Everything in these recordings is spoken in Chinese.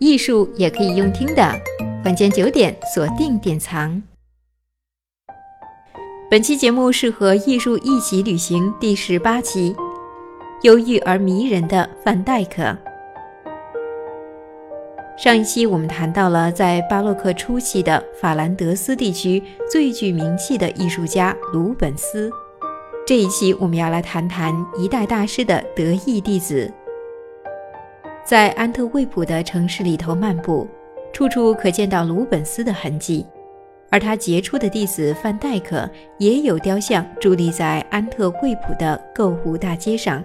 艺术也可以用听的。晚间九点，锁定典藏。本期节目是和艺术一起旅行第十八期，忧郁而迷人的范戴克。上一期我们谈到了在巴洛克初期的法兰德斯地区最具名气的艺术家鲁本斯。这一期我们要来谈谈一代大师的得意弟子。在安特卫普的城市里头漫步，处处可见到鲁本斯的痕迹，而他杰出的弟子范戴克也有雕像伫立在安特卫普的购物大街上。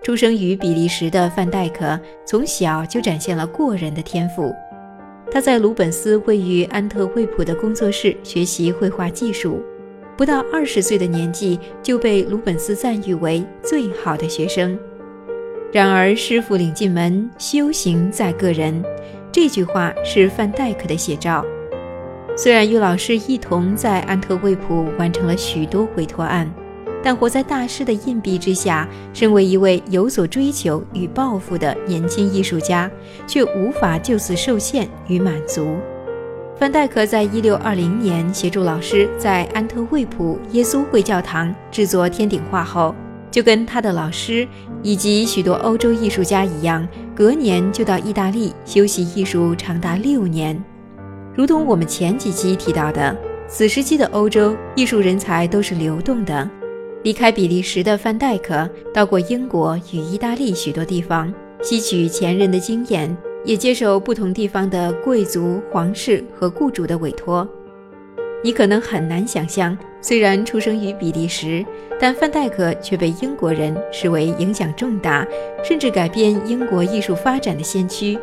出生于比利时的范戴克，从小就展现了过人的天赋。他在鲁本斯位于安特卫普的工作室学习绘画技术，不到二十岁的年纪就被鲁本斯赞誉为最好的学生。然而，师傅领进门，修行在个人。这句话是范戴克的写照。虽然与老师一同在安特卫普完成了许多委托案。但活在大师的硬币之下，身为一位有所追求与抱负的年轻艺术家，却无法就此受限与满足。范戴克在一六二零年协助老师在安特卫普耶稣会教堂制作天顶画后，就跟他的老师以及许多欧洲艺术家一样，隔年就到意大利修习艺术长达六年。如同我们前几期提到的，此时期的欧洲艺术人才都是流动的。离开比利时的范戴克到过英国与意大利许多地方，吸取前人的经验，也接受不同地方的贵族、皇室和雇主的委托。你可能很难想象，虽然出生于比利时，但范戴克却被英国人视为影响重大，甚至改变英国艺术发展的先驱。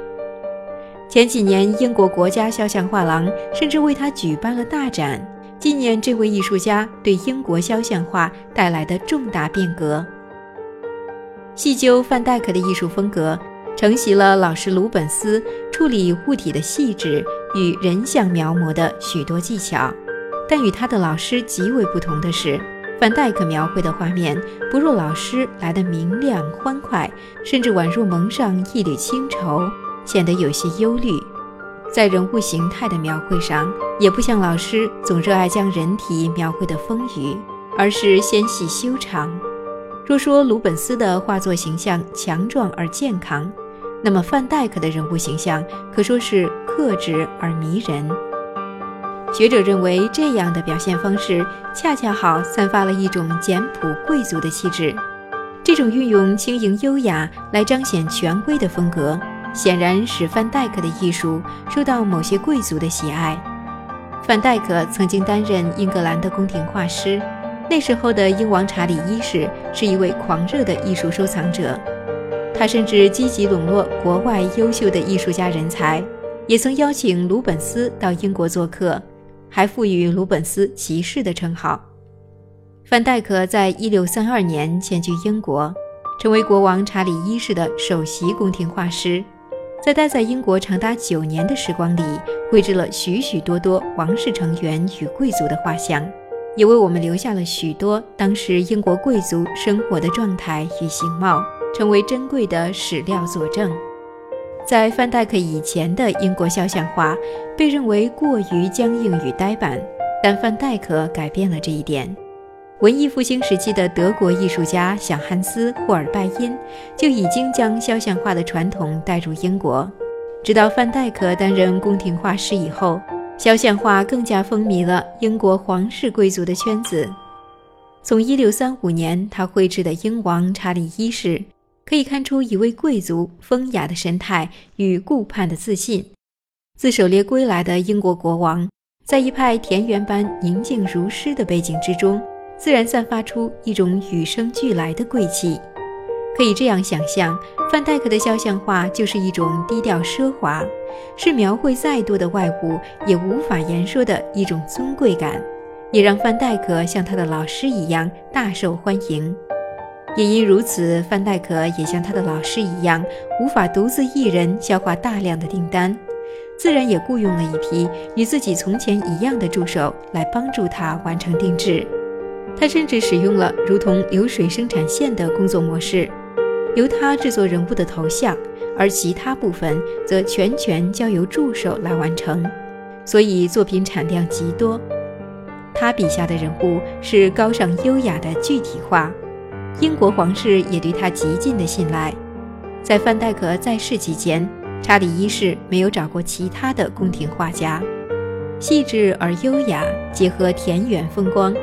前几年，英国国家肖像画廊甚至为他举办了大展。纪念这位艺术家对英国肖像画带来的重大变革。细究范戴克的艺术风格，承袭了老师鲁本斯处理物体的细致与人像描摹的许多技巧。但与他的老师极为不同的是，范戴克描绘的画面不若老师来的明亮欢快，甚至宛若蒙上一缕清愁，显得有些忧虑。在人物形态的描绘上，也不像老师总热爱将人体描绘的丰腴，而是纤细修长。若说鲁本斯的画作形象强壮而健康，那么范戴克的人物形象可说是克制而迷人。学者认为，这样的表现方式恰恰好散发了一种简朴贵族的气质。这种运用轻盈优雅来彰显权威的风格。显然使范戴克的艺术受到某些贵族的喜爱。范戴克曾经担任英格兰的宫廷画师，那时候的英王查理一世是一位狂热的艺术收藏者，他甚至积极笼络国外优秀的艺术家人才，也曾邀请鲁本斯到英国做客，还赋予鲁本斯骑士的称号。范戴克在一六三二年迁居英国，成为国王查理一世的首席宫廷画师。在待在英国长达九年的时光里，绘制了许许多多王室成员与贵族的画像，也为我们留下了许多当时英国贵族生活的状态与形貌，成为珍贵的史料佐证。在范戴克以前的英国肖像画被认为过于僵硬与呆板，但范戴克改变了这一点。文艺复兴时期的德国艺术家小汉斯·霍尔拜因就已经将肖像画的传统带入英国。直到范戴克担任宫廷画师以后，肖像画更加风靡了英国皇室贵族的圈子。从1635年他绘制的英王查理一世，可以看出一位贵族风雅的神态与顾盼的自信。自狩猎归来的英国国王，在一派田园般宁静如诗的背景之中。自然散发出一种与生俱来的贵气，可以这样想象，范戴克的肖像画就是一种低调奢华，是描绘再多的外物也无法言说的一种尊贵感，也让范戴克像他的老师一样大受欢迎。也因如此，范戴克也像他的老师一样，无法独自一人消化大量的订单，自然也雇佣了一批与自己从前一样的助手来帮助他完成定制。他甚至使用了如同流水生产线的工作模式，由他制作人物的头像，而其他部分则全权交由助手来完成，所以作品产量极多。他笔下的人物是高尚优雅的具体化，英国皇室也对他极尽的信赖。在范戴克在世期间，查理一世没有找过其他的宫廷画家。细致而优雅，结合田园风光，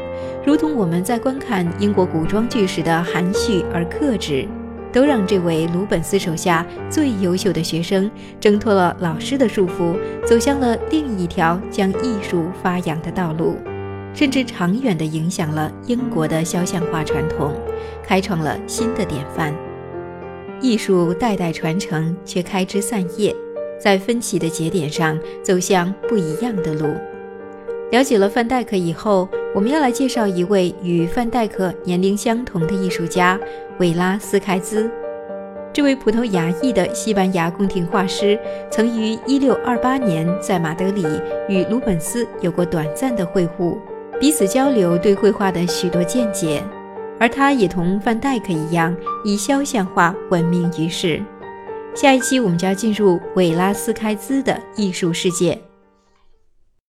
如同我们在观看英国古装剧时的含蓄而克制，都让这位鲁本斯手下最优秀的学生挣脱了老师的束缚，走向了另一条将艺术发扬的道路，甚至长远地影响了英国的肖像画传统，开创了新的典范。艺术代代传承，却开枝散叶。在分歧的节点上走向不一样的路。了解了范戴克以后，我们要来介绍一位与范戴克年龄相同的艺术家——韦拉斯开兹。这位葡萄牙裔的西班牙宫廷画师，曾于1628年在马德里与鲁本斯有过短暂的会晤，彼此交流对绘画的许多见解。而他也同范戴克一样，以肖像画闻名于世。下一期我们就要进入韦拉斯开兹的艺术世界。